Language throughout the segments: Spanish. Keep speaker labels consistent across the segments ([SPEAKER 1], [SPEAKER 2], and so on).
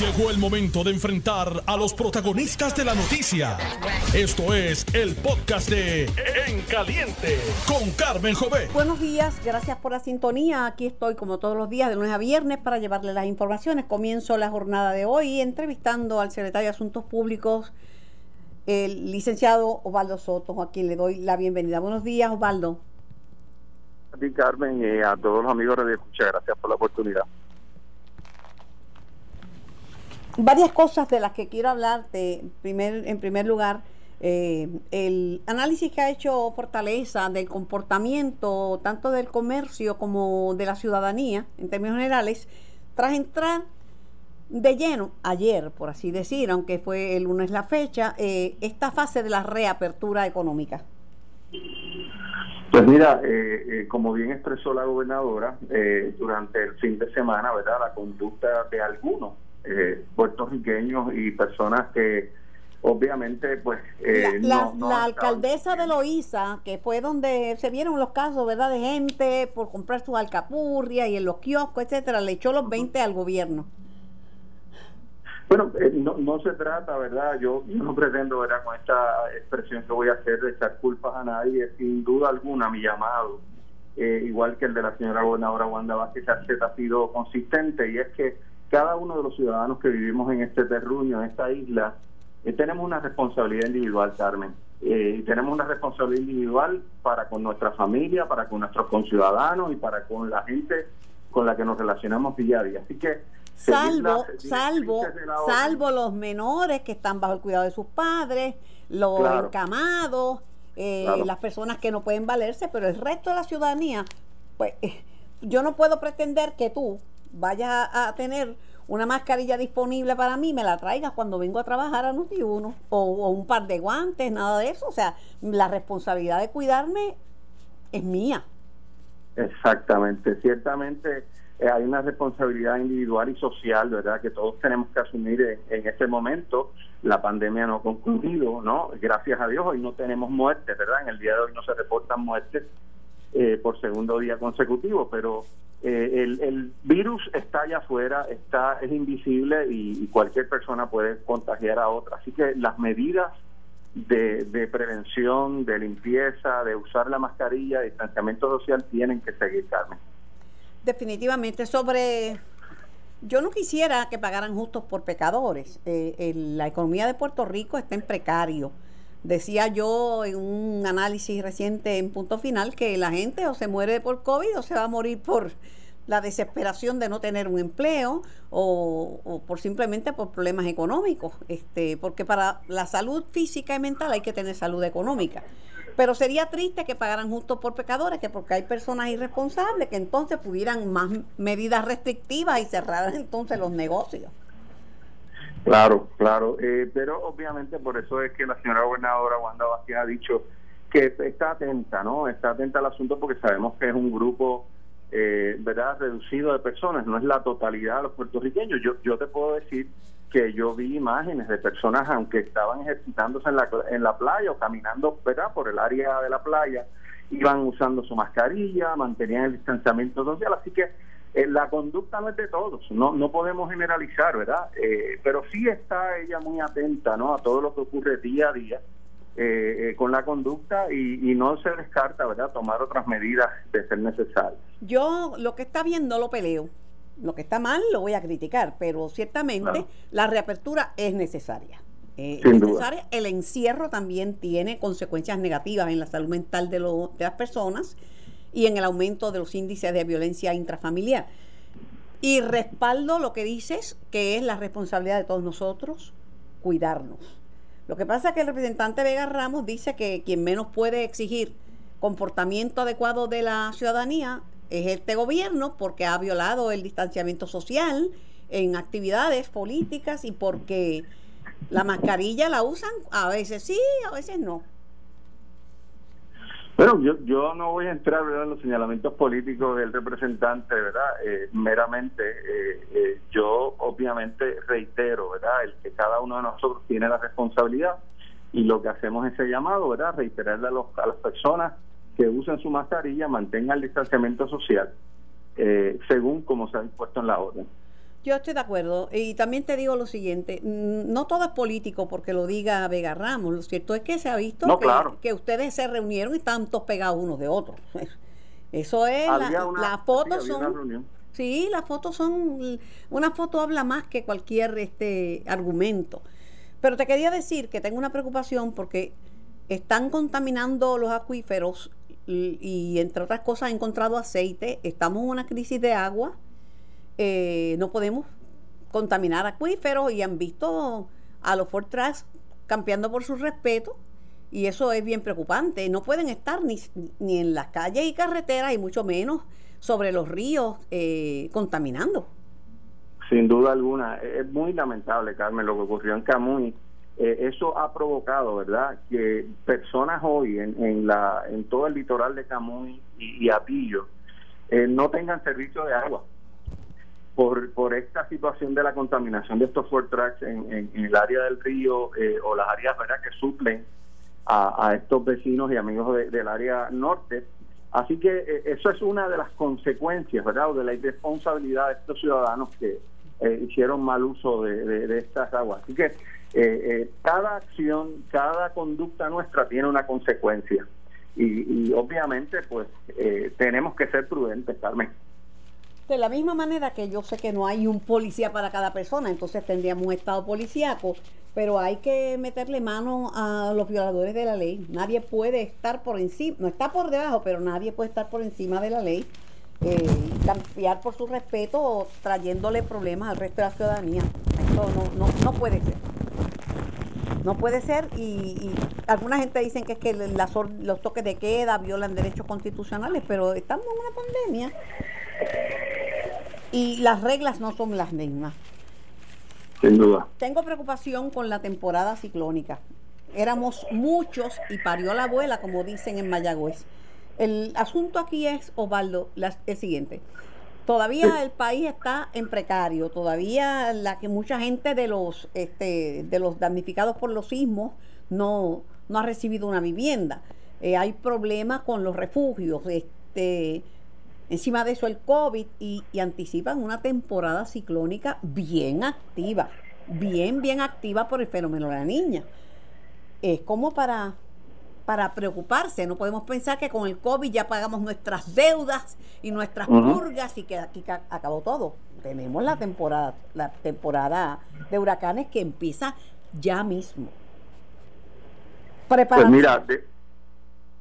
[SPEAKER 1] Llegó el momento de enfrentar a los protagonistas de la noticia. Esto es el podcast de En Caliente con Carmen Jové.
[SPEAKER 2] Buenos días, gracias por la sintonía. Aquí estoy como todos los días de lunes a viernes para llevarle las informaciones. Comienzo la jornada de hoy entrevistando al secretario de Asuntos Públicos, el licenciado Osvaldo Soto, a quien le doy la bienvenida. Buenos días, Osvaldo.
[SPEAKER 3] A ti, Carmen, y a todos los amigos de Escucha, gracias por la oportunidad.
[SPEAKER 2] Varias cosas de las que quiero hablarte. Primer, en primer lugar, eh, el análisis que ha hecho Fortaleza del comportamiento tanto del comercio como de la ciudadanía, en términos generales, tras entrar de lleno ayer, por así decir, aunque fue el lunes la fecha, eh, esta fase de la reapertura económica.
[SPEAKER 3] Pues mira, eh, como bien expresó la gobernadora, durante el fin de semana, ¿verdad? La conducta de algunos eh, puertorriqueños y personas que obviamente pues
[SPEAKER 2] eh, la, alcaldesa de Loíza que fue donde se vieron los casos verdad de gente por comprar sus alcapurrias y en los kioscos etcétera le echó los 20 al gobierno.
[SPEAKER 3] Bueno eh, no, no se trata verdad yo, no pretendo verdad con esta expresión que voy a hacer de echar culpas a nadie sin duda alguna mi llamado. Igual que el de la señora gobernadora Wanda Vázquez ha sido consistente y es que cada uno de los ciudadanos que vivimos en este terruño, en esta isla, eh, tenemos una responsabilidad individual, Carmen. Eh, tenemos una responsabilidad individual para con nuestra familia, para con nuestros conciudadanos y para con la gente con la que nos relacionamos día a día. Así que
[SPEAKER 2] salvo, salvo, salvo los menores que están bajo el cuidado de sus padres, los encamados, eh, las personas que no pueden valerse, pero el resto de la ciudadanía, pues yo no puedo pretender que tú vayas a, tener una mascarilla disponible para mí, me la traigas cuando vengo a trabajar a Noti Uno, o, un par de guantes, nada de eso. O sea, la responsabilidad de cuidarme es mía.
[SPEAKER 3] Exactamente, ciertamente eh, hay una responsabilidad individual y social, ¿verdad?, que todos tenemos que asumir en, en, este momento. La pandemia no ha concluido, ¿no? Gracias a Dios, hoy no tenemos muertes, ¿verdad? En el día de hoy no se reportan muertes eh, por segundo día consecutivo, pero eh, el, virus está allá afuera, está es invisible y, cualquier persona puede contagiar a otra. Así que las medidas de, prevención, de limpieza, de usar la mascarilla, de distanciamiento social tienen que seguir, Carmen.
[SPEAKER 2] Definitivamente, sobre... Yo no quisiera que pagaran justos por pecadores. Eh, la economía de Puerto Rico está en precario. Decía yo en un análisis reciente en punto final que la gente o se muere por COVID o se va a morir por la desesperación de no tener un empleo o, por simplemente por problemas económicos, este, porque para la salud física y mental hay que tener salud económica. Pero sería triste que pagaran justo por pecadores, que porque hay personas irresponsables que entonces pudieran más medidas restrictivas y cerrar entonces los negocios.
[SPEAKER 3] Claro, claro, eh, pero obviamente por eso es que la señora gobernadora Wanda Vázquez ha dicho que está atenta, ¿no? Está atenta al asunto porque sabemos que es un grupo, eh, ¿verdad?, reducido de personas, no es la totalidad de los puertorriqueños. Yo, yo te puedo decir que yo vi imágenes de personas, aunque estaban ejercitándose en la, en la playa o caminando, ¿verdad?, por el área de la playa, iban usando su mascarilla, mantenían el distanciamiento social, así que eh, la conducta no es de todos, no, no podemos generalizar, ¿verdad? Eh, pero sí está ella muy atenta ¿no? a todo lo que ocurre día a día eh, con la conducta y, no se descarta, ¿verdad?, tomar otras medidas de ser necesario.
[SPEAKER 2] Yo lo que está bien no lo peleo, lo que está mal lo voy a criticar, pero ciertamente la reapertura es necesaria. es necesaria. El encierro también tiene consecuencias negativas en la salud mental de, lo, de las personas y en el aumento de los índices de violencia intrafamiliar. Y respaldo lo que dices, que es la responsabilidad de todos nosotros, cuidarnos. Lo que pasa es que el representante Vega Ramos dice que quien menos puede exigir comportamiento adecuado de la ciudadanía es este gobierno porque ha violado el distanciamiento social en actividades políticas y porque la mascarilla la usan a veces sí, a veces no.
[SPEAKER 3] Bueno, yo, yo no voy a entrar en los señalamientos políticos del representante, ¿verdad? Eh, meramente, eh, eh, yo obviamente reitero, ¿verdad? El que cada uno de nosotros tiene la responsabilidad y lo que hacemos es ese llamado, ¿verdad? Reiterarle a, los, a las personas que usen su mascarilla, mantengan el distanciamiento social, según como se ha dispuesto en la orden.
[SPEAKER 2] Yo estoy de acuerdo. Y también te digo lo siguiente, mm, no todo es político porque lo diga Vega Ramos. Lo cierto es que se ha visto que, ustedes se reunieron y están todos pegados unos de otros. Eso es, las fotos son... Sí, las fotos son, una foto habla más que cualquier este argumento. Pero te quería decir que tengo una preocupación porque están contaminando los acuíferos y, entre otras cosas ha encontrado aceite, estamos en una crisis de agua, eh, no podemos contaminar acuíferos y han visto a los Fortras campeando por su respeto y eso es bien preocupante. No pueden estar ni, ni en las calles y carreteras y mucho menos sobre los ríos eh, contaminando.
[SPEAKER 3] Sin duda alguna, es muy lamentable, Carmen, lo que ocurrió en Camuy eh, eso ha provocado, ¿verdad?, que personas hoy en, en, la, en todo el litoral de Camuy y, Apillo eh, no tengan servicio de agua por, por esta situación de la contaminación de estos Ford Tracks en, el área del río eh, o las áreas, ¿verdad?, que suplen a, estos vecinos y amigos del área norte. Así que eso es una de las consecuencias, ¿verdad?, o de la irresponsabilidad de estos ciudadanos que hicieron mal uso de, de estas aguas. Así que eh, eh, cada acción, cada conducta nuestra tiene una consecuencia. Y, obviamente, pues, eh, tenemos que ser prudentes, Carmen.
[SPEAKER 2] De la misma manera que yo sé que no hay un policía para cada persona, entonces tendríamos un estado policíaco, pero hay que meterle mano a los violadores de la ley. Nadie puede estar por encima, no está por debajo, pero nadie puede estar por encima de la ley, eh, cambiar por su respeto o trayéndole problemas al resto de la ciudadanía. Eso no, no, no puede ser. No puede ser y, alguna gente dicen que es que los toques de queda violan derechos constitucionales, pero estamos en una pandemia y las reglas no son las mismas.
[SPEAKER 3] Sin duda.
[SPEAKER 2] Tengo preocupación con la temporada ciclónica. Éramos muchos y parió la abuela, como dicen en Mayagüez. El asunto aquí es, Osvaldo, el siguiente. Todavía el país está en precario, todavía la que mucha gente de los este, de los damnificados por los sismos no, no ha recibido una vivienda. Eh, hay problemas con los refugios, este, encima de eso el COVID y, y anticipan una temporada ciclónica bien activa, bien, bien activa por el fenómeno de la niña. Es como para para preocuparse. No podemos pensar que con el COVID ya pagamos nuestras deudas y nuestras purgas y que aquí acabó todo. Tenemos la temporada, la temporada de huracanes que empieza ya mismo.
[SPEAKER 3] Pues mira,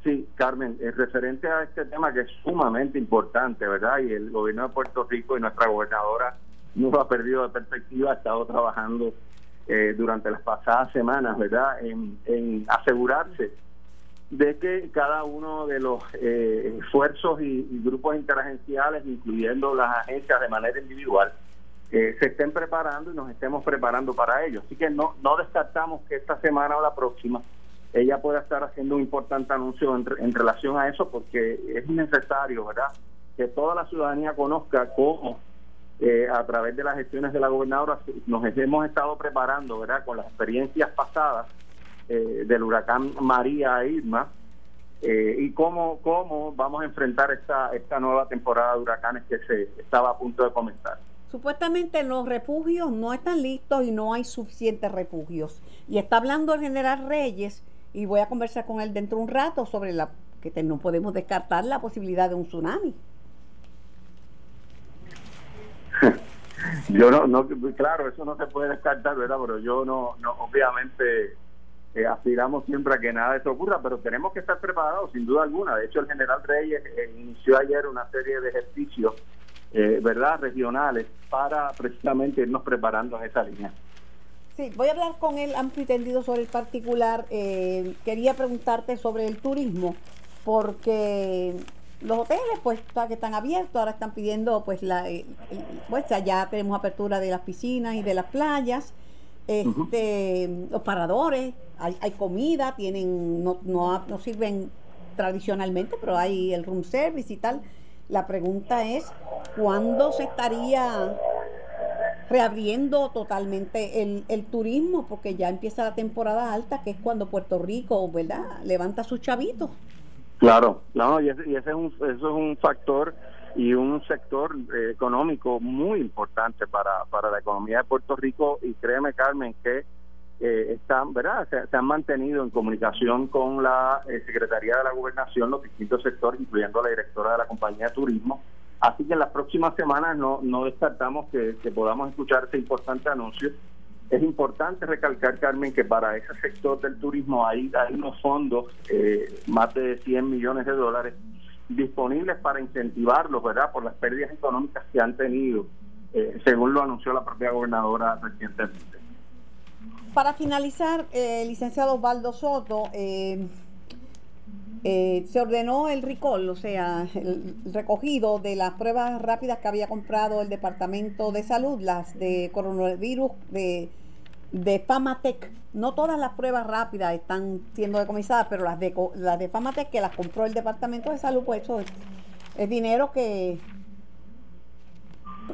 [SPEAKER 3] sí, Carmen, es referente a este tema que es sumamente importante, ¿verdad? Y el gobierno de Puerto Rico y nuestra gobernadora no lo ha perdido de perspectiva, ha estado trabajando eh, durante las pasadas semanas, ¿verdad? En, en asegurarse de que cada uno de los eh, esfuerzos y, grupos interagenciales, incluyendo las agencias de manera individual, eh, se estén preparando y nos estemos preparando para ello. Así que no, no descartamos que esta semana o la próxima ella pueda estar haciendo un importante anuncio en, relación a eso, porque es necesario, ¿verdad?, que toda la ciudadanía conozca cómo eh, a través de las gestiones de la gobernadora nos hemos estado preparando, ¿verdad?, con las experiencias pasadas eh, del huracán María e Irma eh, y cómo, cómo vamos a enfrentar esta, esta nueva temporada de huracanes que se estaba a punto de comenzar.
[SPEAKER 2] Supuestamente los refugios no están listos y no hay suficientes refugios. Y está hablando el general Reyes y voy a conversar con él dentro de un rato sobre la que no podemos descartar la posibilidad de un tsunami.
[SPEAKER 3] yo no, no, claro, eso no se puede descartar, ¿verdad? Pero yo no, no obviamente aspiramos siempre a que nada de eso ocurra, pero tenemos que estar preparados sin duda alguna. De hecho, el general Reyes eh, inició ayer una serie de ejercicios, eh, ¿verdad?, regionales para precisamente irnos preparando en esa línea.
[SPEAKER 2] Sí, voy a hablar con él amplio y tendido sobre el particular. Eh, quería preguntarte sobre el turismo, porque los hoteles pues que están abiertos, ahora están pidiendo pues la pues ya tenemos apertura de las piscinas y de las playas este, los paradores, hay, hay comida, tienen, no, no, no sirven tradicionalmente, pero hay el room service y tal. La pregunta es, ¿cuándo se estaría reabriendo totalmente el, el, turismo? Porque ya empieza la temporada alta, que es cuando Puerto Rico, ¿verdad?, levanta sus chavitos.
[SPEAKER 3] Claro, no, y ese, y ese es un, eso es un factor y un sector eh, económico muy importante para, para la economía de Puerto Rico y créeme Carmen que eh, están, ¿verdad? Se, han mantenido en comunicación con la eh, Secretaría de la Gobernación, los distintos sectores, incluyendo la directora de la compañía de turismo. Así que en las próximas semanas no, no descartamos que, podamos escuchar ese importante anuncio. Es importante recalcar, Carmen, que para ese sector del turismo hay, hay unos fondos, eh, más de 100 millones de dólares, disponibles para incentivarlos, ¿verdad?, por las pérdidas económicas que han tenido, según lo anunció la propia gobernadora recientemente.
[SPEAKER 2] Para finalizar, eh, licenciado Osvaldo Soto, eh, eh, se ordenó el recall, o sea, el recogido de las pruebas rápidas que había comprado el Departamento de Salud, las de coronavirus de, de Famatec. No todas las pruebas rápidas están siendo decomisadas, pero las de, las de Famatec que las compró el Departamento de Salud, pues eso es dinero que,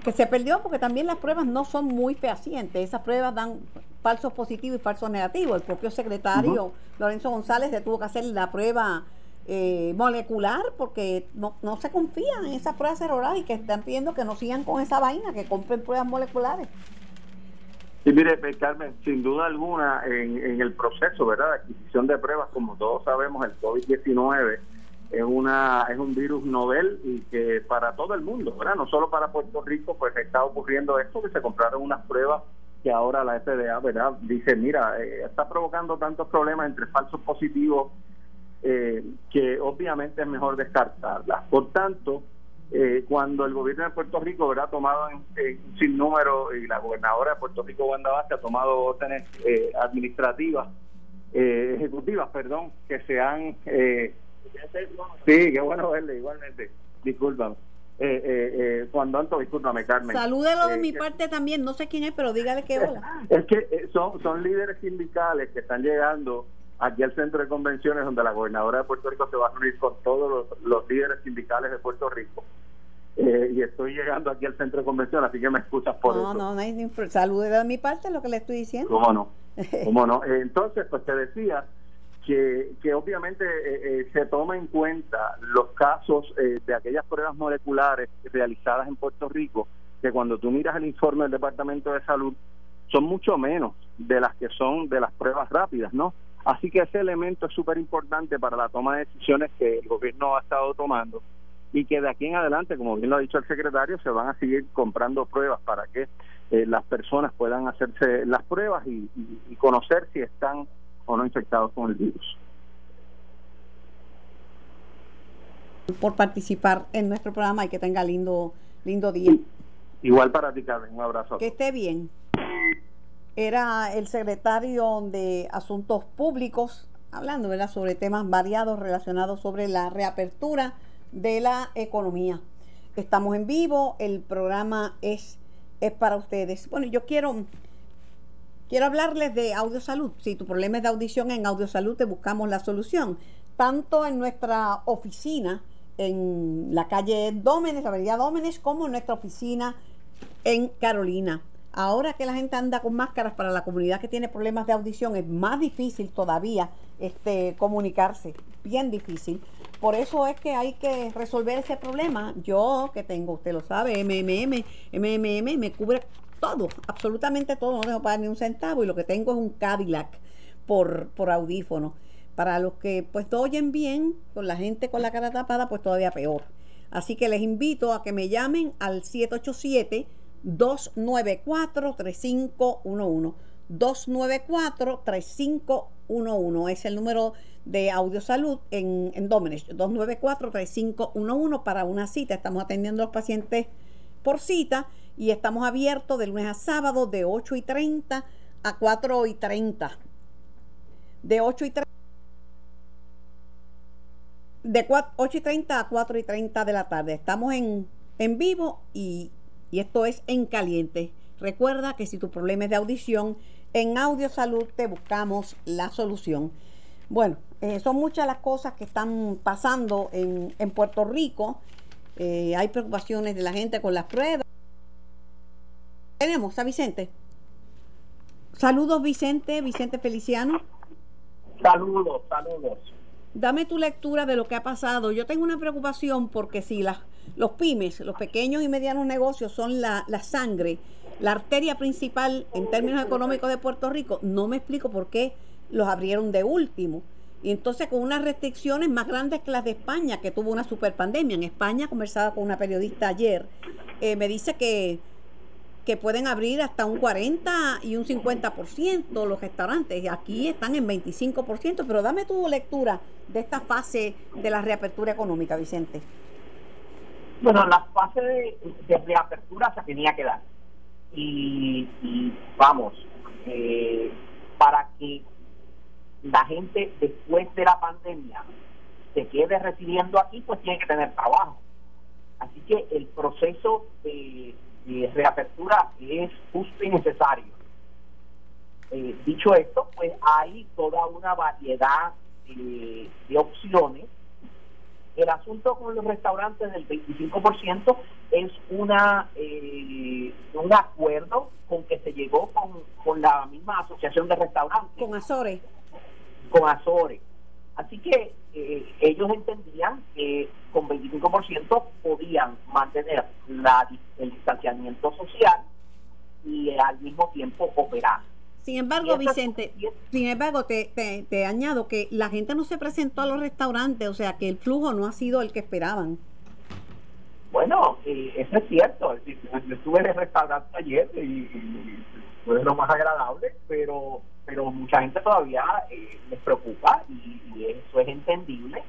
[SPEAKER 2] que se perdió porque también las pruebas no son muy fehacientes. Esas pruebas dan falsos positivos y falsos negativos. El propio secretario Lorenzo González le tuvo que hacer la prueba eh, molecular porque no, no se confían en esas pruebas serológicas y que están pidiendo que no sigan con esa vaina, que compren pruebas moleculares.
[SPEAKER 3] Sí, mire, pues, Carmen, sin duda alguna, en, en el proceso, ¿verdad?, de adquisición de pruebas, como todos sabemos, el COVID-19 es una es un virus novel y que para todo el mundo, ¿verdad? No solo para Puerto Rico, pues está ocurriendo esto que se compraron unas pruebas que ahora la FDA, ¿verdad? Dice, mira, eh, está provocando tantos problemas entre falsos positivos eh, que obviamente es mejor descartarlas. Por tanto, eh, cuando el gobierno de Puerto Rico ha tomado en, sin número y la gobernadora de Puerto Rico, Wanda Vázquez, ha tomado órdenes administrativas, ejecutivas, perdón, que se han Sí, qué bueno verle, igualmente. Discúlpame. Eh, eh, eh, Juan Danto, discúlpame, Carmen.
[SPEAKER 2] Salúdelo de mi parte también, no sé quién es, pero dígale que hola.
[SPEAKER 3] Es que son, son líderes sindicales que están llegando aquí al centro de convenciones donde la gobernadora de Puerto Rico se va a reunir con todos los, líderes sindicales de Puerto Rico. y estoy llegando aquí al centro de convenciones, así que me escuchas por eso.
[SPEAKER 2] No, no, no hay Salúdelo de mi parte, lo que le estoy diciendo.
[SPEAKER 3] ¿Cómo no? ¿Cómo no? Entonces, pues te decía que, que obviamente eh, eh, se toma en cuenta los casos eh, de aquellas pruebas moleculares realizadas en Puerto Rico, que cuando tú miras el informe del Departamento de Salud, son mucho menos de las que son de las pruebas rápidas, ¿no? Así que ese elemento es súper importante para la toma de decisiones que el gobierno ha estado tomando y que de aquí en adelante, como bien lo ha dicho el secretario, se van a seguir comprando pruebas para que las personas puedan hacerse las pruebas y conocer si están o no infectados con el virus.
[SPEAKER 2] Por participar en nuestro programa y que tenga lindo, lindo día.
[SPEAKER 3] Igual para ti, Carmen. Un abrazo.
[SPEAKER 2] Que esté bien. Era el secretario de Asuntos Públicos hablando sobre temas variados relacionados sobre la reapertura de la economía. Estamos en vivo, el programa es, es para ustedes. Bueno, yo quiero Quiero hablarles de Audio Salud. Si tu problema es de audición, en Audio Salud te buscamos la solución. Tanto en nuestra oficina en la calle Dómenes, Avenida Dómenes, como en nuestra oficina en Carolina. Ahora que la gente anda con máscaras para la comunidad que tiene problemas de audición, es más difícil todavía este, comunicarse, bien difícil. Por eso es que hay que resolver ese problema. Yo que tengo, usted lo sabe, MMM, MMM me cubre todo, absolutamente todo, no dejo pagar ni un centavo y lo que tengo es un Cadillac por, por audífono. Para los que pues oyen bien, con la gente con la cara tapada, pues todavía peor. Así que les invito a que me llamen al 787-294-3511. 294-3511 es el número de Audio Salud en, en Domenech. 294-3511 para una cita. Estamos atendiendo a los pacientes por cita y estamos abiertos de lunes a sábado de 8 y 30 a 4 y 30. De 8 y 30. De 8 y 30 a 4 y 30 de la tarde. Estamos en vivo y, y esto es en caliente. Recuerda que si tu problema es de audición, en Audio Salud te buscamos la solución. Bueno, eh, son muchas las cosas que están pasando en, en Puerto Rico. Eh, hay preocupaciones de la gente con las pruebas. Tenemos a Vicente. Saludos Vicente, Vicente Feliciano.
[SPEAKER 4] Saludos, saludos.
[SPEAKER 2] Dame tu lectura de lo que ha pasado. Yo tengo una preocupación porque si las los pymes, los pequeños y medianos negocios son la, la sangre, la arteria principal en términos económicos de Puerto Rico. No me explico por qué los abrieron de último. Y entonces con unas restricciones más grandes que las de España, que tuvo una super pandemia. En España, conversaba con una periodista ayer, eh, me dice que, que pueden abrir hasta un 40 y un 50% los restaurantes. Aquí están en 25%, pero dame tu lectura de esta fase de la reapertura económica, Vicente.
[SPEAKER 4] Bueno, la fase de, reapertura se tenía que dar. Y, vamos, eh, para que la gente después de la pandemia se quede residiendo aquí, pues tiene que tener trabajo. Así que el proceso de, reapertura es justo y necesario. Eh, dicho esto, pues hay toda una variedad de, opciones. El asunto con los restaurantes del 25% es una eh, un acuerdo con que se llegó con, con la misma asociación de restaurantes.
[SPEAKER 2] Con Azores
[SPEAKER 4] con Azores. Así que eh, ellos entendían que con 25% podían mantener la, el distanciamiento social y al mismo tiempo operar.
[SPEAKER 2] Sin embargo, Vicente, sin embargo, te, te, añado que la gente no se presentó a los restaurantes, o sea que el flujo no ha sido el que esperaban.
[SPEAKER 4] Bueno, eso es cierto. Yo estuve en el restaurante ayer y fue lo más agradable, pero pero mucha gente todavía eh, les preocupa y, eso es entendible.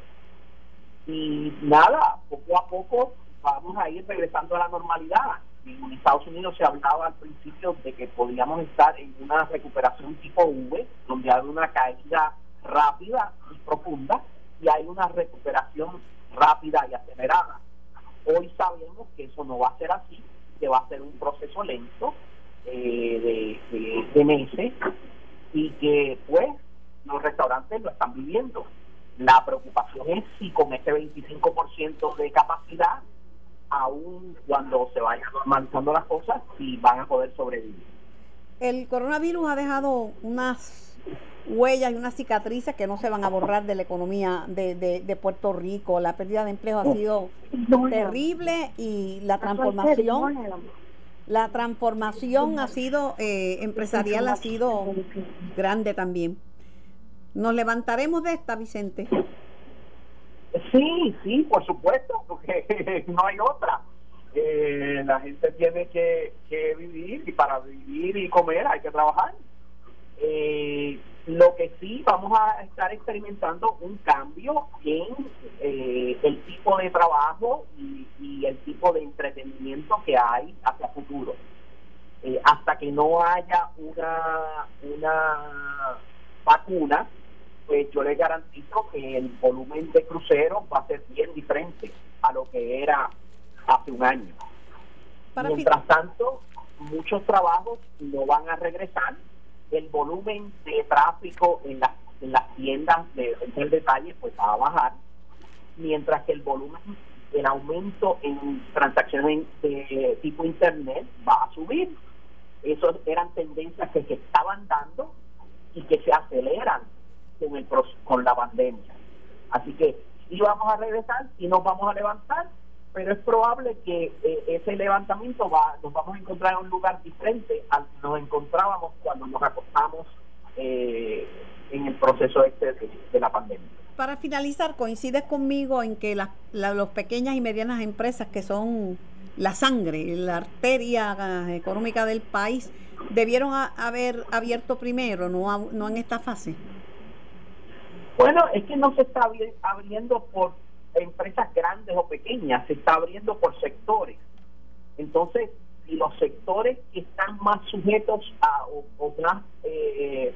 [SPEAKER 4] Y nada, poco a poco vamos a ir regresando a la normalidad. En Estados Unidos se hablaba al principio de que podíamos estar en una recuperación tipo V, donde hay una caída rápida y profunda, y hay una recuperación rápida y acelerada. Hoy sabemos que eso no va a ser así, que va a ser un proceso lento eh, de, de meses y que pues los restaurantes lo están viviendo. La preocupación es si con ese 25% de capacidad, aún cuando se vayan normalizando las cosas, si van a poder sobrevivir.
[SPEAKER 2] El coronavirus ha dejado unas huellas y unas cicatrices que no se van a borrar de la economía de, de, Puerto Rico. La pérdida de empleo ha sido terrible y la transformación la transformación ha sido eh, empresarial, ha sido grande también. ¿Nos levantaremos de esta, Vicente?
[SPEAKER 4] Sí, sí, por supuesto, porque no hay otra. Eh, la gente tiene que, vivir y para vivir y comer hay que trabajar. Eh, lo que sí vamos a estar experimentando un cambio en eh, el tipo de trabajo y, el tipo de entretenimiento que hay hacia futuro. Eh, hasta que no haya una, una vacuna, pues yo les garantizo que el volumen de cruceros va a ser bien diferente a lo que era hace un año. Mientras tanto, muchos trabajos no van a regresar el volumen de tráfico en, en las tiendas de el detalle pues va a bajar, mientras que el volumen, el aumento en transacciones de tipo internet va a subir. Esas eran tendencias que se estaban dando y que se aceleran con, el, con la pandemia. Así que si vamos a regresar, y nos vamos a levantar, pero es probable que eh, ese levantamiento va, nos vamos a encontrar en un lugar diferente al que nos encontrábamos cuando nos acostamos eh, en el proceso este de, la pandemia.
[SPEAKER 2] Para finalizar, coincides conmigo en que las la, pequeñas y medianas empresas que son la sangre, la arteria eh, económica del país, debieron haber abierto primero, no, no en esta fase.
[SPEAKER 4] Bueno, es que no se está abriendo por empresas grandes o pequeñas, se está abriendo por sectores. Entonces, si los sectores que están más sujetos a o, más eh,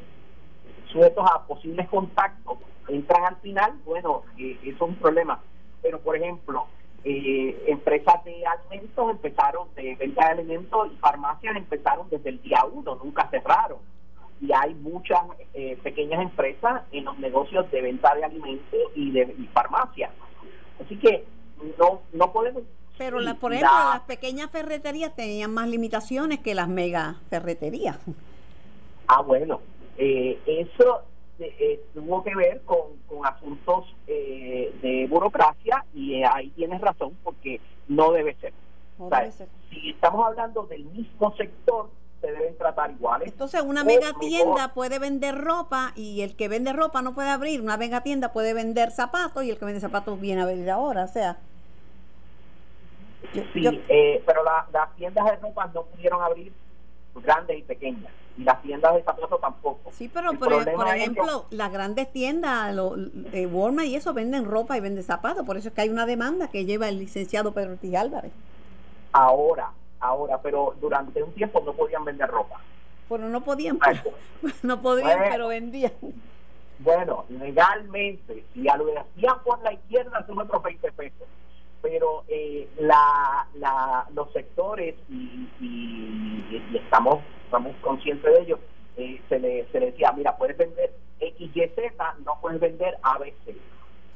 [SPEAKER 4] sujetos a posibles contactos entran al final, bueno, eh, eso es un problema. Pero, por ejemplo, eh, empresas de alimentos empezaron, de venta de alimentos y farmacias empezaron desde el día uno, nunca cerraron. Y hay muchas pequeñas empresas en los negocios de venta de alimentos y de y farmacias. Así que no, no podemos...
[SPEAKER 2] Pero, la, por ejemplo, las pequeñas ferreterías tenían más limitaciones que las mega ferreterías.
[SPEAKER 4] Ah, bueno, eh, eso eh, tuvo que ver con, asuntos eh, de burocracia y ahí tienes razón porque no debe ser. Si estamos hablando del mismo sector, se deben tratar iguales.
[SPEAKER 2] Entonces, una mega tienda puede vender ropa y el que vende ropa no puede abrir. Una mega tienda puede vender zapatos y el que vende zapatos viene a abrir ahora. O sea,
[SPEAKER 4] sí, eh, pero las tiendas de ropa no pudieron abrir grandes y pequeñas y las tiendas de zapatos tampoco.
[SPEAKER 2] Sí, pero por, ejemplo, las grandes tiendas, lo, eh, Walmart y eso venden ropa y venden zapatos, por eso es que hay una demanda que lleva el licenciado Pedro Ortiz Álvarez.
[SPEAKER 4] Ahora, ahora, pero durante un tiempo no podían vender ropa.
[SPEAKER 2] Bueno, no podían, no podían, pero vendían.
[SPEAKER 4] Bueno, legalmente, si a lo hacían por la izquierda son otros 20 pesos pero eh, la, la, los sectores, y, y, estamos, estamos conscientes de ello, eh, se, le, se le decía, mira, puedes vender XYZ, no puedes vender ABC.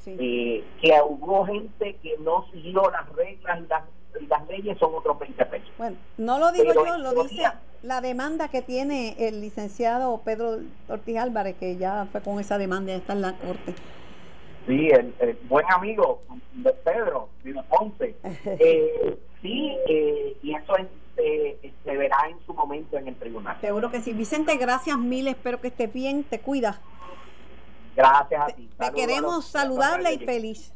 [SPEAKER 4] Eh, que hubo gente que no siguió las reglas y las, y las leyes son otros 20 pesos.
[SPEAKER 2] Bueno, no lo digo yo, lo dice la demanda que tiene el licenciado Pedro Ortiz Álvarez, que ya fue con esa demanda, ya está en la corte.
[SPEAKER 4] Sí, el, buen amigo de Pedro, de Ponce. Eh, sí, eh, y eso eh, se verá en su momento en el tribunal.
[SPEAKER 2] Seguro que sí. Vicente, gracias mil, espero que estés bien, te cuidas.
[SPEAKER 4] Gracias a ti.
[SPEAKER 2] Te, queremos saludable y feliz.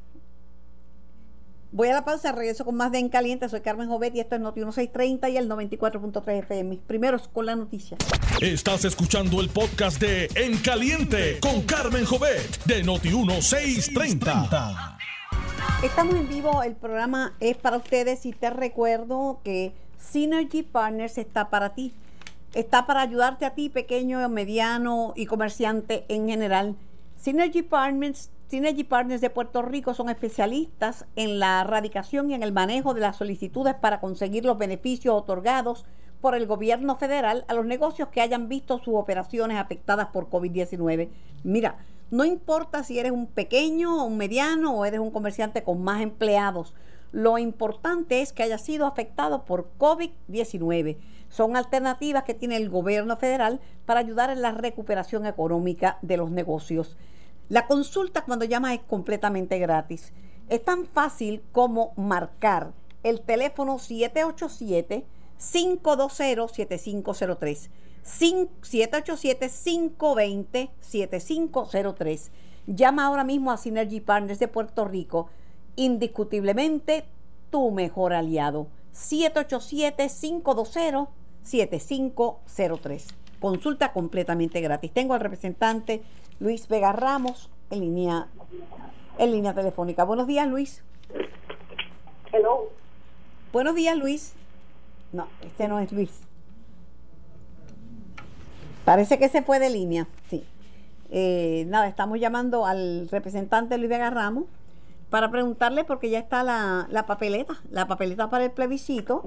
[SPEAKER 2] Voy a la pausa, regreso con más de En Caliente. Soy Carmen Jovet y esto es Noti 1630 y el 94.3 FM. Primero con la noticia.
[SPEAKER 1] Estás escuchando el podcast de En Caliente con Carmen Jovet de Noti 1630.
[SPEAKER 2] Estamos en vivo, el programa es para ustedes y te recuerdo que Synergy Partners está para ti. Está para ayudarte a ti, pequeño, mediano y comerciante en general. Synergy Partners Synergy Partners de Puerto Rico son especialistas en la erradicación y en el manejo de las solicitudes para conseguir los beneficios otorgados por el gobierno federal a los negocios que hayan visto sus operaciones afectadas por COVID-19. Mira, no importa si eres un pequeño, un mediano o eres un comerciante con más empleados, lo importante es que haya sido afectado por COVID-19. Son alternativas que tiene el gobierno federal para ayudar en la recuperación económica de los negocios. La consulta cuando llamas es completamente gratis. Es tan fácil como marcar el teléfono 787-520-7503. 787-520-7503. Llama ahora mismo a Synergy Partners de Puerto Rico. Indiscutiblemente tu mejor aliado. 787-520-7503. Consulta completamente gratis. Tengo al representante Luis Vega Ramos en línea, en línea telefónica. Buenos días, Luis.
[SPEAKER 5] Hello.
[SPEAKER 2] Buenos días, Luis. No, este no es Luis. Parece que se fue de línea, sí. Eh, nada, estamos llamando al representante Luis Vega Ramos para preguntarle porque ya está la, la papeleta, la papeleta para el plebiscito.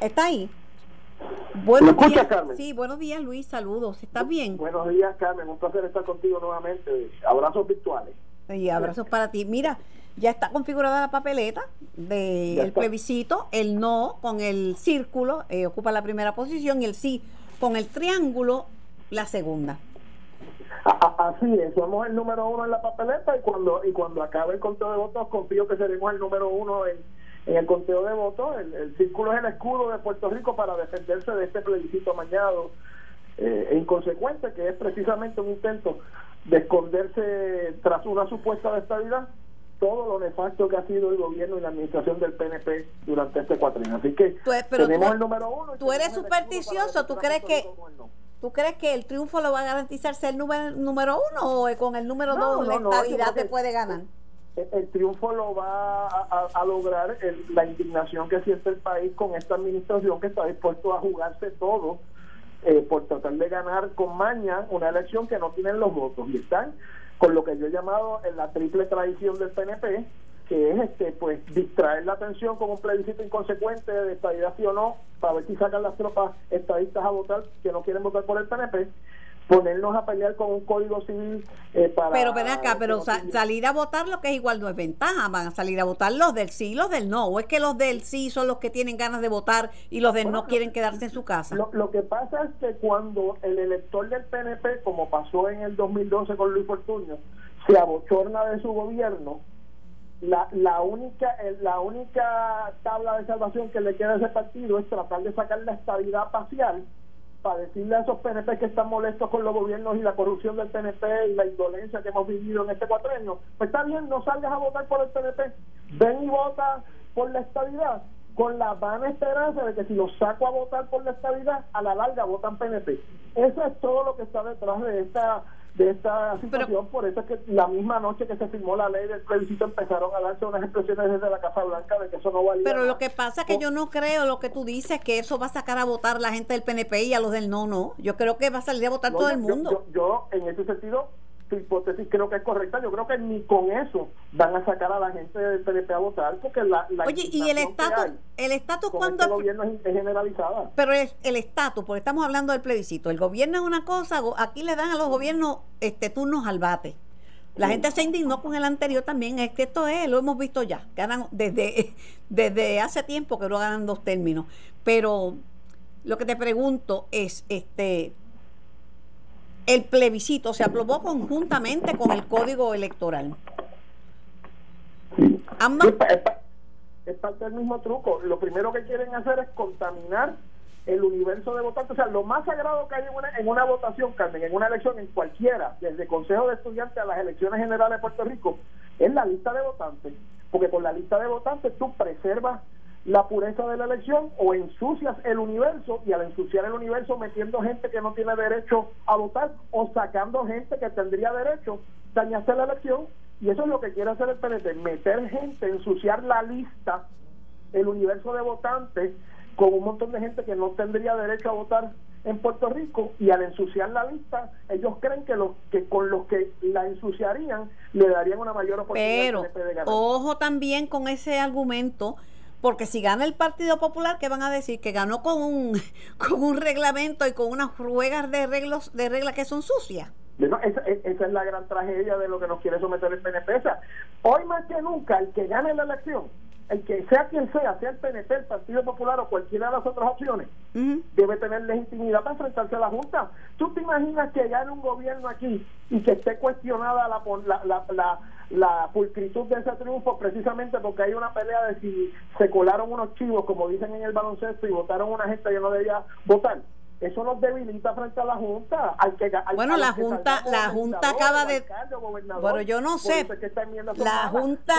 [SPEAKER 2] ¿Está ahí?
[SPEAKER 5] Buenos días, Carmen?
[SPEAKER 2] Sí, buenos días, Luis. Saludos. ¿Estás bien?
[SPEAKER 5] Buenos días, Carmen. Un placer estar contigo nuevamente. Abrazos virtuales.
[SPEAKER 2] Y abrazos para ti. Mira, ya está configurada la papeleta del plebiscito. El no con el círculo eh, ocupa la primera posición y el sí con el triángulo la segunda.
[SPEAKER 5] Así es, somos el número uno en la papeleta y cuando y cuando acabe el conteo de votos confío que seremos el número uno en en el conteo de votos, el, círculo es el escudo de Puerto Rico para defenderse de este plebiscito amañado eh, e inconsecuente, que es precisamente un intento de esconderse tras una supuesta estabilidad todo lo nefasto que ha sido el gobierno y la administración del PNP durante este cuatrienio. Así que tenemos el número uno.
[SPEAKER 2] Tú eres supersticioso, ¿tú crees que... ¿Tú crees que el triunfo lo va a garantizar ser el número, número uno o con el número dos la estabilidad te puede ganar?
[SPEAKER 5] El triunfo lo va a, lograr la indignación que siente el país con esta administración que está dispuesto a jugarse todo eh, por tratar de ganar con maña una elección que no tienen los votos. Y están con lo que yo he llamado la triple tradición del PNP que es este pues distraer la atención con un plebiscito inconsecuente de estadidad sí o no para ver si sacan las tropas estadistas a votar que no quieren votar por el PNP ponernos a pelear con un código civil eh, para...
[SPEAKER 2] Pero ven acá, pero salir a votar lo que es igual no es ventaja, van a salir a votar los del sí y los del no, o es que los del sí son los que tienen ganas de votar y los del no quieren quedarse en su casa.
[SPEAKER 5] Lo, que pasa es que cuando el elector del PNP, como pasó en el 2012 con Luis Fortuño, se abochorna de su gobierno, la, la única la única tabla de salvación que le queda a ese partido es tratar de sacar la estabilidad parcial para decirle a esos PNP que están molestos con los gobiernos y la corrupción del PNP y la indolencia que hemos vivido en este cuatrenio, pues está bien, no salgas a votar por el PNP, ven y vota por la estabilidad, con la vana esperanza de que si los saco a votar por la estabilidad, a la larga votan PNP. Eso es todo lo que está detrás de esta de esta situación, por eso es que la misma noche que se firmó la ley del plebiscito empezaron a darse unas expresiones desde la Casa Blanca de que eso no valía.
[SPEAKER 2] Pero lo que pasa es que yo no creo lo que tú dices, que eso va a sacar a votar la gente del PNP y a los del no, no. Yo creo que va a salir a votar todo el mundo.
[SPEAKER 5] yo, en ese sentido, tu hipótesis creo que es correcta. Yo creo que ni con eso van a sacar a la gente del PNP a votar porque la,
[SPEAKER 2] Oye, y el estatus, el estatus cuando...
[SPEAKER 5] el gobierno es, generalizada.
[SPEAKER 2] Pero es el estatus, porque estamos hablando del plebiscito. El gobierno es una cosa, aquí le dan a los gobiernos este turnos al bate. La gente se indignó con el anterior también, es que esto es, lo hemos visto ya, ganan desde, desde hace tiempo que no ganan dos términos. Pero lo que te pregunto es, este, el plebiscito se aprobó conjuntamente con el código electoral.
[SPEAKER 5] Es, parte del mismo truco. Lo primero que quieren hacer es contaminar el universo de votantes. O sea, lo más sagrado que hay en una, en una votación, Carmen, en una elección, en cualquiera, desde Consejo de Estudiantes a las elecciones generales de Puerto Rico, es la lista de votantes. Porque con la lista de votantes tú preservas la pureza de la elección o ensucias el universo y al ensuciar el universo metiendo gente que no tiene derecho a votar o sacando gente que tendría derecho, dañaste la elección y eso es lo que quiere hacer el PNP, meter gente, ensuciar la lista, el universo de votantes con un montón de gente que no tendría derecho a votar en Puerto Rico y al ensuciar la lista ellos creen que los que con los que la ensuciarían le darían una mayor oportunidad
[SPEAKER 2] Pero, de ganar. ojo también con ese argumento porque si gana el Partido Popular, ¿qué van a decir? Que ganó con un, con un reglamento y con unas ruegas de reglas, de reglas que son sucias.
[SPEAKER 5] esa, es la gran tragedia de lo que nos quiere someter el PNP. hoy más que nunca, el que gane la elección, el que sea quien sea, sea el PNP, el Partido Popular o cualquiera de las otras opciones, debe tener legitimidad para enfrentarse a la Junta. ¿Tú te imaginas que gane un gobierno aquí y que esté cuestionada la, la, la la pulcritud de ese triunfo precisamente porque hay una pelea de si se colaron unos chivos, como dicen en el baloncesto, y votaron una gente que no debía votar. Eso nos debilita frente a la Junta. Al que,
[SPEAKER 2] bueno, la Junta, la Junta acaba de. Bueno, yo no sé. La Junta.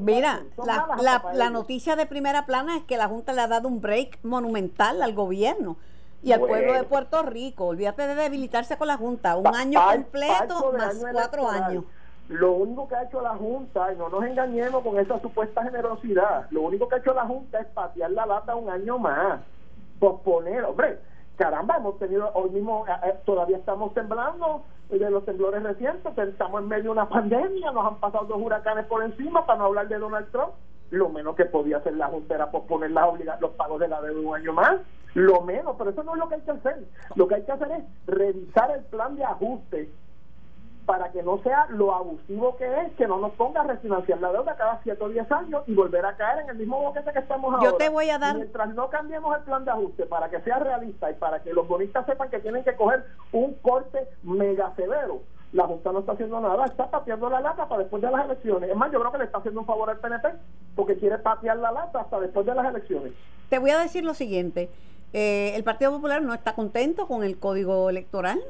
[SPEAKER 2] mira, la, la, la noticia de primera plana es que la Junta le ha dado un break monumental al gobierno y al pueblo de Puerto Rico. Olvídate de debilitarse con la Junta. Un año completo más cuatro años.
[SPEAKER 5] Lo único que ha hecho la Junta, y no nos engañemos con esa supuesta generosidad, lo único que ha hecho la Junta es patear la lata un año más, posponer, hombre, caramba, hemos tenido, hoy mismo eh, eh, todavía estamos temblando de los temblores recientes, estamos en medio de una pandemia, nos han pasado dos huracanes por encima, para no hablar de Donald Trump, lo menos que podía hacer la Junta era posponer las los pagos de la deuda un año más, lo menos, pero eso no es lo que hay que hacer, lo que hay que hacer es revisar el plan de ajuste para que no sea lo abusivo que es, que no nos ponga a refinanciar la deuda cada 7 o 10 años y volver a caer en el mismo boquete que estamos ahora.
[SPEAKER 2] Yo te voy a dar...
[SPEAKER 5] Mientras no cambiemos el plan de ajuste para que sea realista y para que los bonistas sepan que tienen que coger un corte mega severo, la Junta no está haciendo nada, está pateando la lata para después de las elecciones. Es más, yo creo que le está haciendo un favor al PNP porque quiere patear la lata hasta después de las elecciones.
[SPEAKER 2] Te voy a decir lo siguiente, eh, el Partido Popular no está contento con el código electoral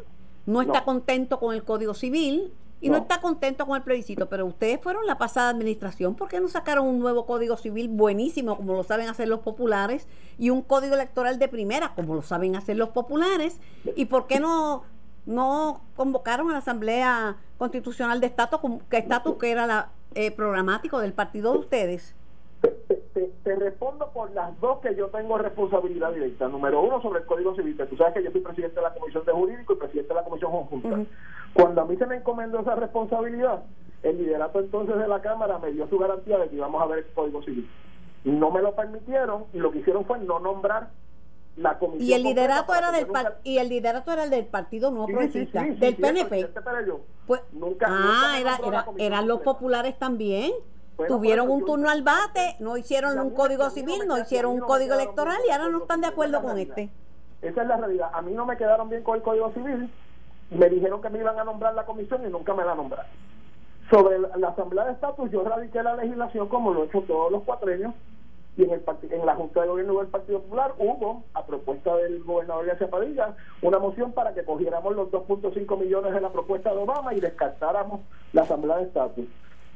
[SPEAKER 2] no está contento con el Código Civil y no. está contento con el plebiscito, pero ustedes fueron la pasada administración, ¿por qué no sacaron un nuevo Código Civil buenísimo, como lo saben hacer los populares, y un Código Electoral de primera, como lo saben hacer los populares? ¿Y por qué no, no convocaron a la Asamblea Constitucional de Estatus, que, estatus que era la, eh, programático del partido de ustedes?
[SPEAKER 5] Te, respondo por las dos que yo tengo responsabilidad directa. Número uno, sobre el Código Civil. tú sabes que yo soy presidente de la Comisión de Jurídico y presidente de la Comisión Conjunta. Cuando a mí se me encomendó esa responsabilidad, el liderato entonces de la Cámara me dio su garantía de que íbamos a ver el Código Civil. No me lo permitieron y lo que hicieron fue no nombrar la comisión
[SPEAKER 2] y el liderato era del y el liderato era el del partido no progresista del PNP pues, nunca, ah era, eran los populares también tuvieron un turno al bate no hicieron un código civil no hicieron un código electoral y ahora no están de acuerdo con este.
[SPEAKER 5] Esa es la realidad. A mí no me quedaron bien con el código civil. Me dijeron que me iban a nombrar la comisión y nunca me la nombraron. Sobre la, Asamblea de Estatus yo radiqué la legislación como lo he hecho todos los cuatrenios y en, el en la Junta de Gobierno del Partido Popular hubo, a propuesta del gobernador García Padilla, una moción para que cogiéramos los 2.5 millones de la propuesta de Obama y descartáramos la Asamblea de Estatus.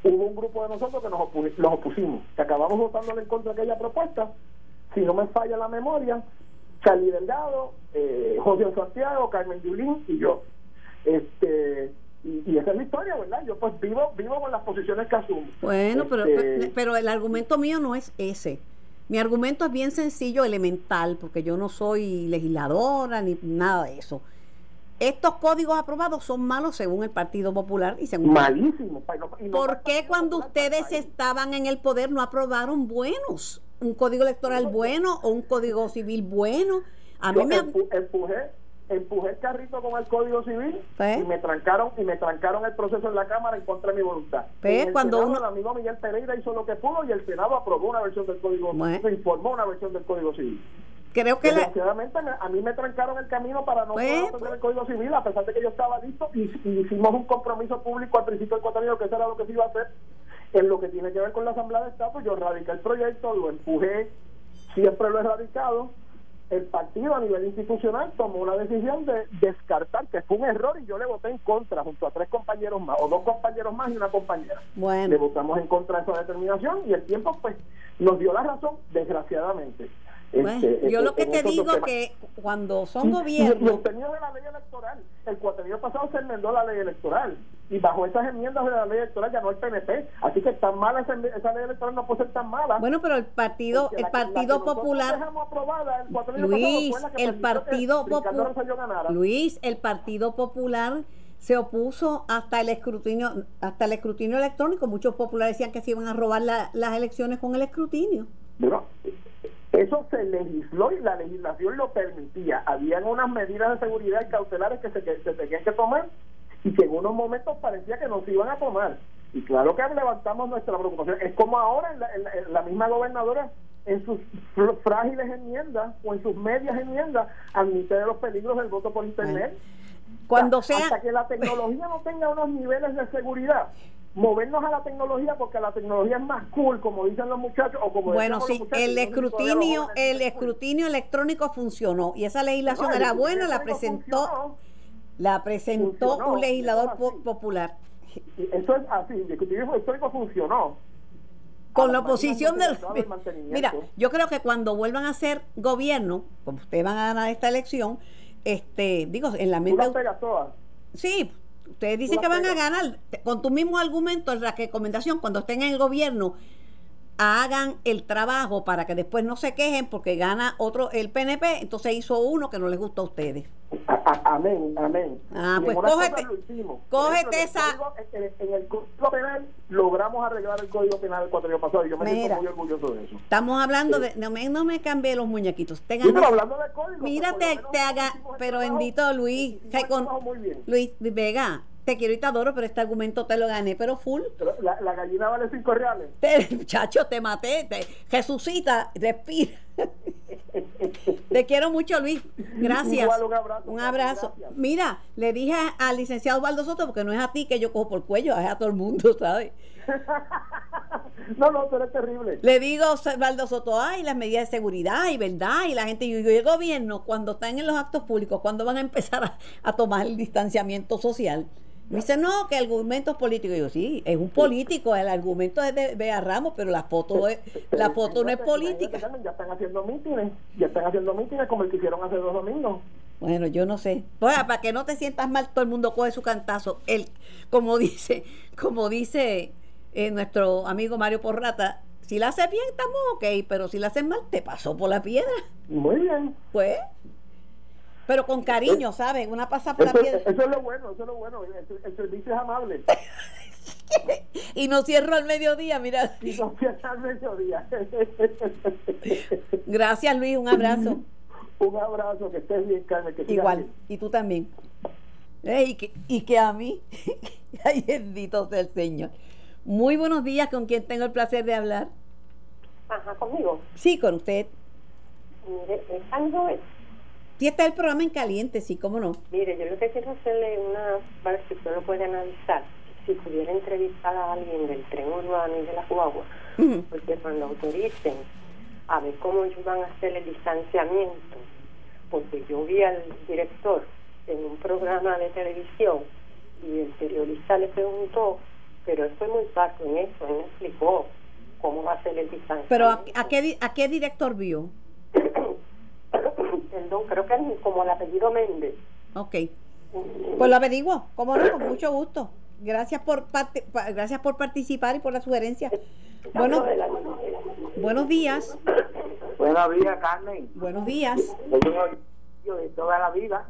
[SPEAKER 5] Hubo un grupo de nosotros que nos los opusimos, que acabamos votándole en contra de aquella propuesta. Si no me falla la memoria, Charlie Delgado, eh, José Santiago, Carmen Yulín y yo. Este, y, esa es la historia, ¿verdad? Yo pues vivo vivo con las posiciones que asumo.
[SPEAKER 2] Bueno, pero, este, pero el argumento mío no es ese. Mi argumento es bien sencillo, elemental, porque yo no soy legisladora ni nada de eso. Estos códigos aprobados son malos según el Partido Popular y según...
[SPEAKER 5] Malísimo.
[SPEAKER 2] ¿Por qué cuando ustedes estaban en el poder no aprobaron buenos? Un código electoral bueno o un código civil bueno.
[SPEAKER 5] A mí me... Empujé empujé el carrito con el Código Civil pues. y me trancaron y me trancaron el proceso en la Cámara en contra de mi voluntad.
[SPEAKER 2] Pues, cuando
[SPEAKER 5] uno... el amigo Miguel Pereira hizo lo que pudo y el Senado aprobó una versión del Código se informó una versión del Código Civil.
[SPEAKER 2] Creo que
[SPEAKER 5] Desgraciadamente a mí me trancaron el camino para no pues, poder el Código Civil a pesar de que yo estaba listo y, hicimos un compromiso público al principio del cuatro que eso era lo que se iba a hacer en lo que tiene que ver con la Asamblea de Estado, yo radiqué el proyecto, lo empujé, siempre lo he radicado el partido a nivel institucional tomó una decisión de descartar que fue un error y yo le voté en contra junto a tres compañeros más o dos compañeros más y una compañera.
[SPEAKER 2] Bueno.
[SPEAKER 5] Le votamos en contra de esa determinación y el tiempo pues nos dio la razón desgraciadamente.
[SPEAKER 2] Este, yo lo que te digo que cuando son gobiernos...
[SPEAKER 5] Los de la ley electoral, el cuatrimestre pasado se enmendó la ley electoral y bajo esas enmiendas de la ley electoral ya no el PNP, así que tan mala esa, ley electoral no puede ser tan mala.
[SPEAKER 2] Bueno, pero el partido el partido popular Luis, el partido popular Luis, el partido popular se opuso hasta el escrutinio hasta el escrutinio electrónico, muchos populares decían que se iban a robar las elecciones con el escrutinio.
[SPEAKER 5] Bueno, eso se legisló y la legislación lo permitía. Habían unas medidas de seguridad cautelares que se, tenían que tomar y que en unos momentos parecía que no se iban a tomar. Y claro que levantamos nuestra preocupación. Es como ahora en la, misma gobernadora en sus frágiles enmiendas o en sus medias enmiendas admite de los peligros del voto por internet.
[SPEAKER 2] Cuando sea...
[SPEAKER 5] Hasta que la tecnología no tenga unos niveles de seguridad, movernos a la tecnología porque la tecnología es más cool, como dicen los muchachos, o como
[SPEAKER 2] Bueno, sí, el escrutinio, el escrutinio electrónico funcionó y esa legislación era buena, la presentó, la presentó un legislador popular.
[SPEAKER 5] Eso es así, el escrutinio electrónico funcionó.
[SPEAKER 2] Con la oposición del... Mira, yo creo que cuando vuelvan a ser gobierno, como ustedes van a ganar esta elección, este, digo, en la mente... Sí, ustedes dicen que van a ganar con tu mismo argumento, la recomendación, cuando estén en el gobierno, hagan el trabajo para que después no se quejen porque gana otro el PNP, entonces hizo uno que no les gusta a ustedes.
[SPEAKER 5] amén, amén.
[SPEAKER 2] Ah, pues cógete, cógete esa...
[SPEAKER 5] En, el Código Penal logramos arreglar el Código Penal el cuatro pasado y yo me siento muy orgulloso de eso.
[SPEAKER 2] Estamos hablando de... No me, no me cambié los muñequitos.
[SPEAKER 5] Te pero hablando de código...
[SPEAKER 2] Mira, te, haga... Pero bendito Luis. Con, Luis Vega, te quiero y te adoro, pero este argumento te lo gané, pero full.
[SPEAKER 5] la, gallina vale cinco reales.
[SPEAKER 2] muchacho, te maté. Te, Jesucita, respira. te quiero mucho, Luis. Gracias. un abrazo. Mira, le dije al licenciado Osvaldo Soto, porque no es a ti que yo cojo por cuello, es a todo el mundo, ¿sabes?
[SPEAKER 5] no, no, pero es terrible.
[SPEAKER 2] Le digo a Osvaldo Soto, ay, las medidas de seguridad y verdad, y la gente, y el gobierno, cuando están en los actos públicos, cuando van a empezar a tomar el distanciamiento social? Me dice, no, que argumentos políticos. Y yo, sí, es un político, el argumento es de Bea Ramos, pero la foto es, la foto no es política.
[SPEAKER 5] Ya están haciendo mítines, ya están haciendo mítines como el que hicieron hace dos domingos.
[SPEAKER 2] Bueno, yo no sé. Pues, para que no te sientas mal, todo el mundo coge su cantazo. El, como dice, como dice eh, nuestro amigo Mario Porrata, si la haces bien, estamos ok, pero si la haces mal, te pasó por la piedra.
[SPEAKER 5] Muy bien.
[SPEAKER 2] Pues, pero con cariño, ¿sabes? Una pasa por
[SPEAKER 5] la piedra. Eso es lo bueno, eso es lo bueno. El, servicio es amable.
[SPEAKER 2] y no cierro al mediodía, mira.
[SPEAKER 5] Y no cierro al mediodía.
[SPEAKER 2] Gracias, Luis. Un abrazo.
[SPEAKER 5] Un abrazo, que estés bien, Carmen. Que
[SPEAKER 2] Igual, y tú también. Eh, y, que, y que a mí, ay bendito sea el Señor. Muy buenos días, ¿con quién tengo el placer de hablar?
[SPEAKER 6] Ajá, conmigo.
[SPEAKER 2] Sí, con usted.
[SPEAKER 6] Mire, es algo
[SPEAKER 2] Está el programa en caliente, sí, cómo no.
[SPEAKER 6] Mire, yo lo que quiero hacerle una, para si usted lo puede analizar, si pudiera entrevistar a alguien del tren urbano y de la guagua, porque cuando autoricen a ver cómo ellos van a hacer el distanciamiento, porque yo vi al director en un programa de televisión y el periodista le preguntó, pero él fue muy parco en eso, él me explicó cómo va a ser el distanciamiento.
[SPEAKER 2] Pero ¿a, qué, a qué director vio?
[SPEAKER 6] Perdón, creo que es como el apellido Méndez.
[SPEAKER 2] Ok. Pues lo averiguo, cómo no, con mucho gusto. Gracias por parte, gracias por participar y por la sugerencia. Bueno, buenos días.
[SPEAKER 7] Buenos días, Carmen.
[SPEAKER 2] Buenos días.
[SPEAKER 7] Yo de toda la vida.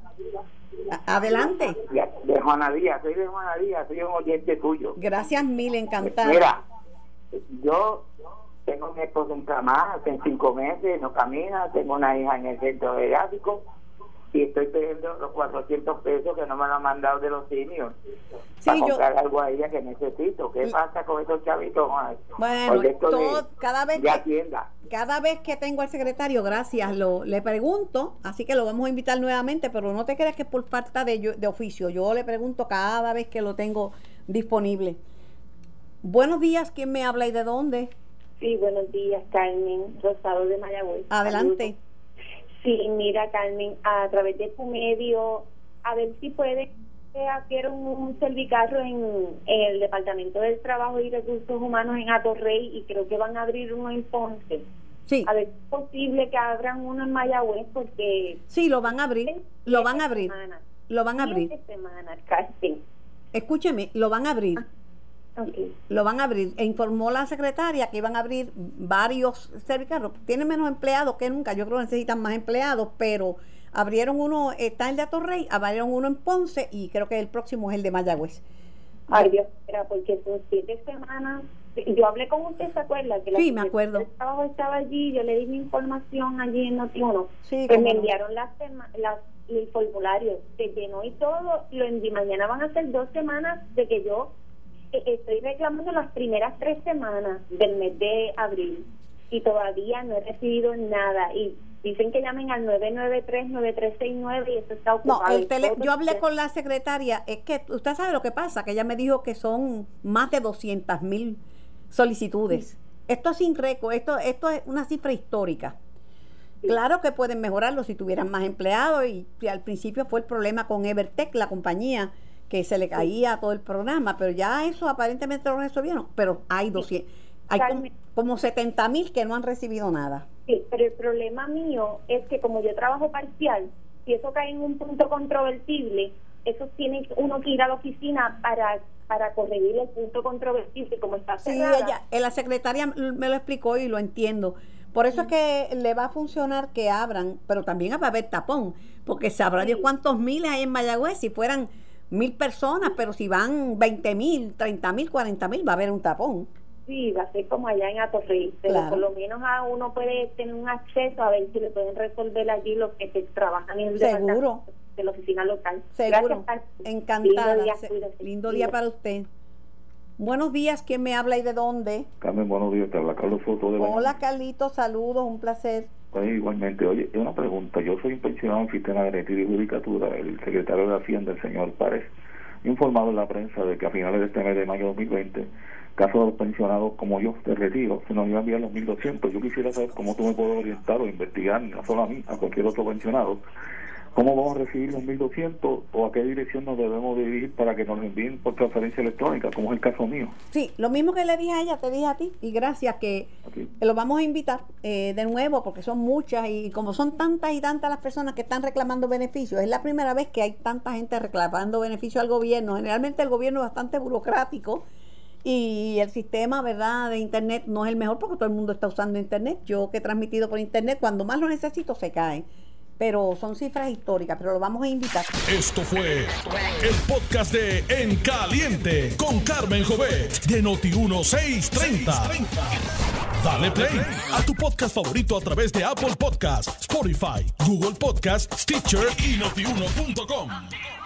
[SPEAKER 2] Adelante.
[SPEAKER 7] De, Juana Díaz, soy de Juana Díaz, soy un oyente tuyo.
[SPEAKER 2] Gracias mil, encantada.
[SPEAKER 7] Mira, yo tengo mi esposo en cama hace cinco meses, no camina, tengo una hija en el centro geriátrico y estoy pidiendo los 400 pesos que no me lo han mandado de los simios para comprar algo a ella que necesito. ¿Qué pasa con estos chavitos?
[SPEAKER 2] Bueno, cada vez que, cada vez que tengo al secretario, gracias, lo le pregunto, así que lo vamos a invitar nuevamente, pero no te creas que es por falta de, de oficio, yo le pregunto cada vez que lo tengo disponible. Buenos días, ¿quién me habla y de dónde?
[SPEAKER 6] Sí, buenos días, Carmen Rosado de Mayagüez.
[SPEAKER 2] Adelante.
[SPEAKER 6] Sí, mira, Carmen, a través de tu medio, a ver si puede hacer un servicarro en, el Departamento del Trabajo y Recursos Humanos en Atorrey y creo que van a abrir uno en Ponce.
[SPEAKER 2] Sí.
[SPEAKER 6] A ver si es posible que abran uno en Mayagüez porque...
[SPEAKER 2] Sí, lo van a abrir, lo van a abrir. Lo van a abrir.
[SPEAKER 6] Semana,
[SPEAKER 2] Escúcheme, lo van a abrir. Ah. Lo van a abrir. E informó la secretaria que iban a abrir varios servicarros. Tienen menos empleados que nunca. Yo creo que necesitan más empleados, pero abrieron uno, está el de Atorrey, abrieron uno en Ponce y creo que el próximo es el de Mayagüez.
[SPEAKER 6] Ay, Dios, era porque son siete semanas. Yo hablé con usted, ¿se acuerda? Que
[SPEAKER 2] sí, me acuerdo.
[SPEAKER 6] El trabajo estaba allí, yo le di mi información allí en Notiuno. Sí, pues me enviaron las, las, el formulario, se llenó y todo, lo envié. Mañana van a ser dos semanas de que yo estoy reclamando las primeras tres semanas del mes de abril y todavía no he recibido nada y dicen que llamen al 993-9369 y eso está ocupado.
[SPEAKER 2] No, el tele, yo hablé con la secretaria, es que usted sabe lo que pasa, que ella me dijo que son más de 200 mil solicitudes. Esto es sin récord, esto, esto es una cifra histórica. Claro que pueden mejorarlo si tuvieran más empleados y, y al principio fue el problema con Evertech, la compañía que se le caía todo el programa, pero ya eso aparentemente lo resolvieron, pero hay 200, hay como, 70 mil que no han recibido nada.
[SPEAKER 6] Sí, pero el problema mío es que como yo trabajo parcial, si eso cae en un punto controvertible, eso tiene uno que ir a la oficina para para corregir el punto controvertible como está cerrada.
[SPEAKER 2] Sí, ella, la secretaria me lo explicó y lo entiendo. Por eso es que le va a funcionar que abran, pero también va a haber tapón, porque sabrá Dios cuántos miles hay en Mayagüez si fueran mil personas, pero si van 20 mil, 30 mil, 40 mil, va a haber un tapón.
[SPEAKER 6] Sí, va a ser como allá en Atorrey, pero por lo menos a uno puede tener un acceso a ver si le pueden resolver allí los que trabajan en el
[SPEAKER 2] Seguro.
[SPEAKER 6] de la oficina local.
[SPEAKER 2] Seguro. Encantada. Lindo día, Lindo día para usted. Buenos días, ¿quién me habla y de dónde?
[SPEAKER 8] Carmen, buenos días, te habla Carlos Soto de
[SPEAKER 2] Hola, Carlitos, saludos, un placer.
[SPEAKER 8] Pues igualmente, oye, una pregunta. Yo soy un pensionado en sistema de retiro y judicatura. El secretario de Hacienda, el señor Párez, informado en la prensa de que a finales de este mes de mayo de 2020, caso de los pensionados como yo de retiro, se nos iba a enviar los 1.200. Yo quisiera saber cómo tú me puedes orientar o investigar, no solo a mí, a cualquier otro pensionado, ¿Cómo vamos a recibir los 1.200 o a qué dirección nos debemos dirigir para que nos envíen por transferencia electrónica, como es el caso mío?
[SPEAKER 2] Sí, lo mismo que le dije a ella, te dije a ti, y gracias que lo vamos a invitar eh, de nuevo, porque son muchas, y como son tantas y tantas las personas que están reclamando beneficios, es la primera vez que hay tanta gente reclamando beneficios al gobierno. Generalmente el gobierno es bastante burocrático y el sistema, ¿verdad?, de Internet no es el mejor porque todo el mundo está usando Internet. Yo que he transmitido por Internet, cuando más lo necesito, se cae pero son cifras históricas, pero lo vamos a invitar.
[SPEAKER 1] Esto fue el podcast de En Caliente con Carmen Jovet de Noti 1630. Dale play a tu podcast favorito a través de Apple Podcasts, Spotify, Google Podcasts, Stitcher y notiuno.com.